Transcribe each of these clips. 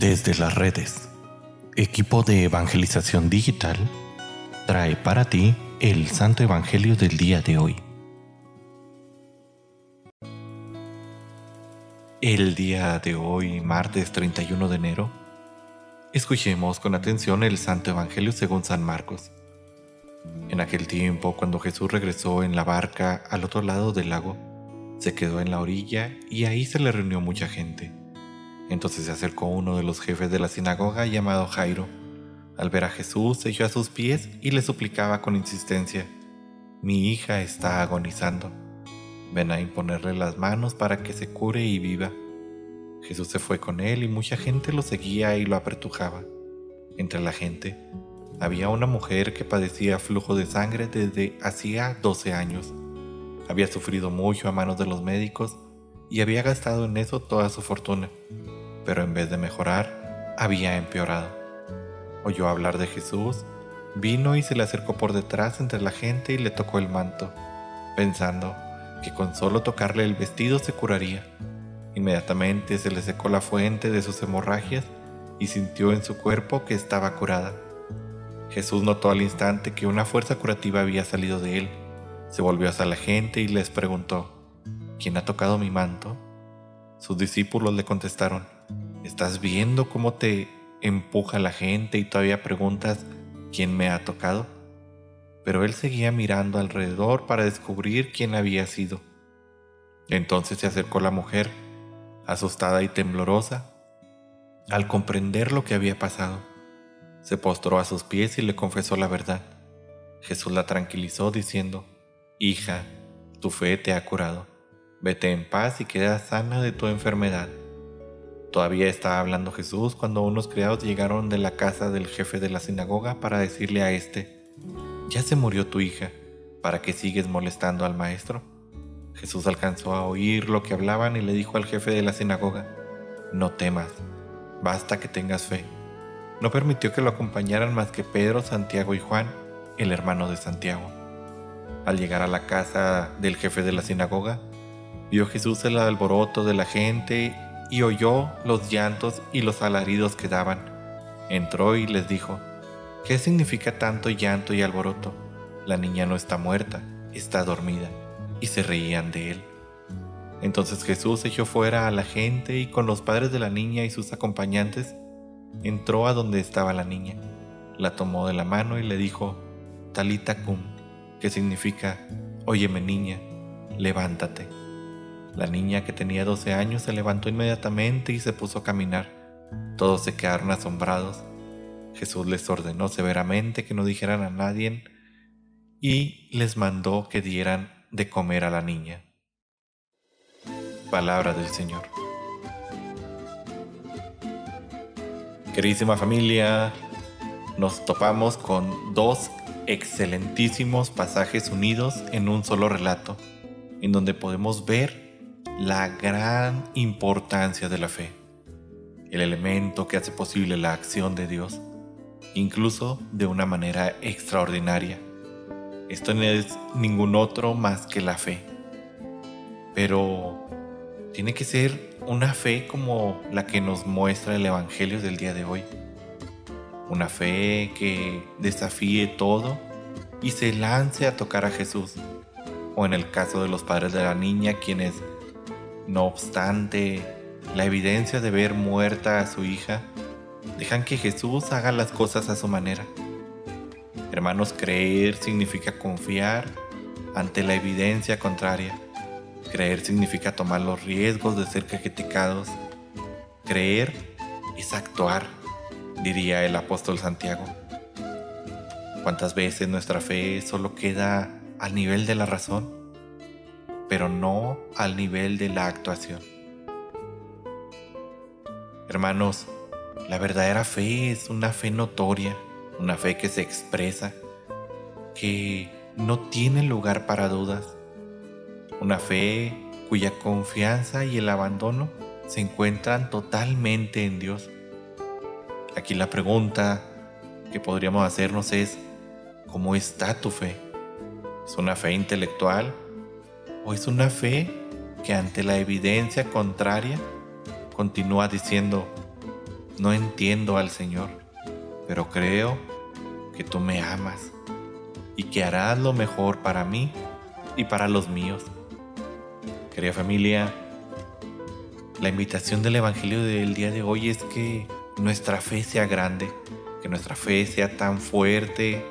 Desde las redes, equipo de evangelización digital trae para ti el Santo Evangelio del día de hoy. El día de hoy, martes 31 de enero, escuchemos con atención el Santo Evangelio según San Marcos. En aquel tiempo, cuando Jesús regresó en la barca al otro lado del lago, se quedó en la orilla y ahí se le reunió mucha gente. Entonces se acercó uno de los jefes de la sinagoga llamado Jairo. Al ver a Jesús, se echó a sus pies y le suplicaba con insistencia, Mi hija está agonizando. Ven a imponerle las manos para que se cure y viva. Jesús se fue con él y mucha gente lo seguía y lo apretujaba. Entre la gente había una mujer que padecía flujo de sangre desde hacía 12 años. Había sufrido mucho a manos de los médicos y había gastado en eso toda su fortuna, pero en vez de mejorar, había empeorado. Oyó hablar de Jesús, vino y se le acercó por detrás entre la gente y le tocó el manto, pensando que con solo tocarle el vestido se curaría. Inmediatamente se le secó la fuente de sus hemorragias y sintió en su cuerpo que estaba curada. Jesús notó al instante que una fuerza curativa había salido de él se volvió hacia la gente y les preguntó, ¿quién ha tocado mi manto? Sus discípulos le contestaron, ¿estás viendo cómo te empuja la gente y todavía preguntas, ¿quién me ha tocado? Pero él seguía mirando alrededor para descubrir quién había sido. Entonces se acercó la mujer, asustada y temblorosa, al comprender lo que había pasado. Se postró a sus pies y le confesó la verdad. Jesús la tranquilizó diciendo, Hija, tu fe te ha curado. Vete en paz y queda sana de tu enfermedad. Todavía estaba hablando Jesús cuando unos criados llegaron de la casa del jefe de la sinagoga para decirle a éste, ya se murió tu hija, ¿para qué sigues molestando al maestro? Jesús alcanzó a oír lo que hablaban y le dijo al jefe de la sinagoga, no temas, basta que tengas fe. No permitió que lo acompañaran más que Pedro, Santiago y Juan, el hermano de Santiago. Al llegar a la casa del jefe de la sinagoga, vio Jesús el alboroto de la gente y oyó los llantos y los alaridos que daban. Entró y les dijo, ¿qué significa tanto llanto y alboroto? La niña no está muerta, está dormida. Y se reían de él. Entonces Jesús echó fuera a la gente y con los padres de la niña y sus acompañantes, entró a donde estaba la niña, la tomó de la mano y le dijo, Talita cum, que significa, óyeme niña, levántate. La niña que tenía 12 años se levantó inmediatamente y se puso a caminar. Todos se quedaron asombrados. Jesús les ordenó severamente que no dijeran a nadie y les mandó que dieran de comer a la niña. Palabra del Señor. Queridísima familia, nos topamos con dos excelentísimos pasajes unidos en un solo relato, en donde podemos ver la gran importancia de la fe, el elemento que hace posible la acción de Dios, incluso de una manera extraordinaria. Esto no es ningún otro más que la fe, pero tiene que ser una fe como la que nos muestra el Evangelio del día de hoy una fe que desafíe todo y se lance a tocar a Jesús. O en el caso de los padres de la niña, quienes, no obstante la evidencia de ver muerta a su hija, dejan que Jesús haga las cosas a su manera. Hermanos, creer significa confiar ante la evidencia contraria. Creer significa tomar los riesgos de ser criticados. Creer es actuar diría el apóstol Santiago. ¿Cuántas veces nuestra fe solo queda al nivel de la razón, pero no al nivel de la actuación? Hermanos, la verdadera fe es una fe notoria, una fe que se expresa, que no tiene lugar para dudas, una fe cuya confianza y el abandono se encuentran totalmente en Dios Aquí la pregunta que podríamos hacernos es, ¿cómo está tu fe? ¿Es una fe intelectual o es una fe que ante la evidencia contraria continúa diciendo, no entiendo al Señor, pero creo que tú me amas y que harás lo mejor para mí y para los míos. Querida familia, la invitación del Evangelio del día de hoy es que nuestra fe sea grande, que nuestra fe sea tan fuerte,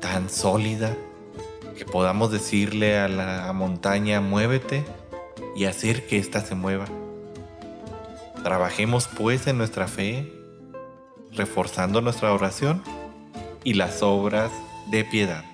tan sólida, que podamos decirle a la montaña, muévete y hacer que ésta se mueva. Trabajemos pues en nuestra fe, reforzando nuestra oración y las obras de piedad.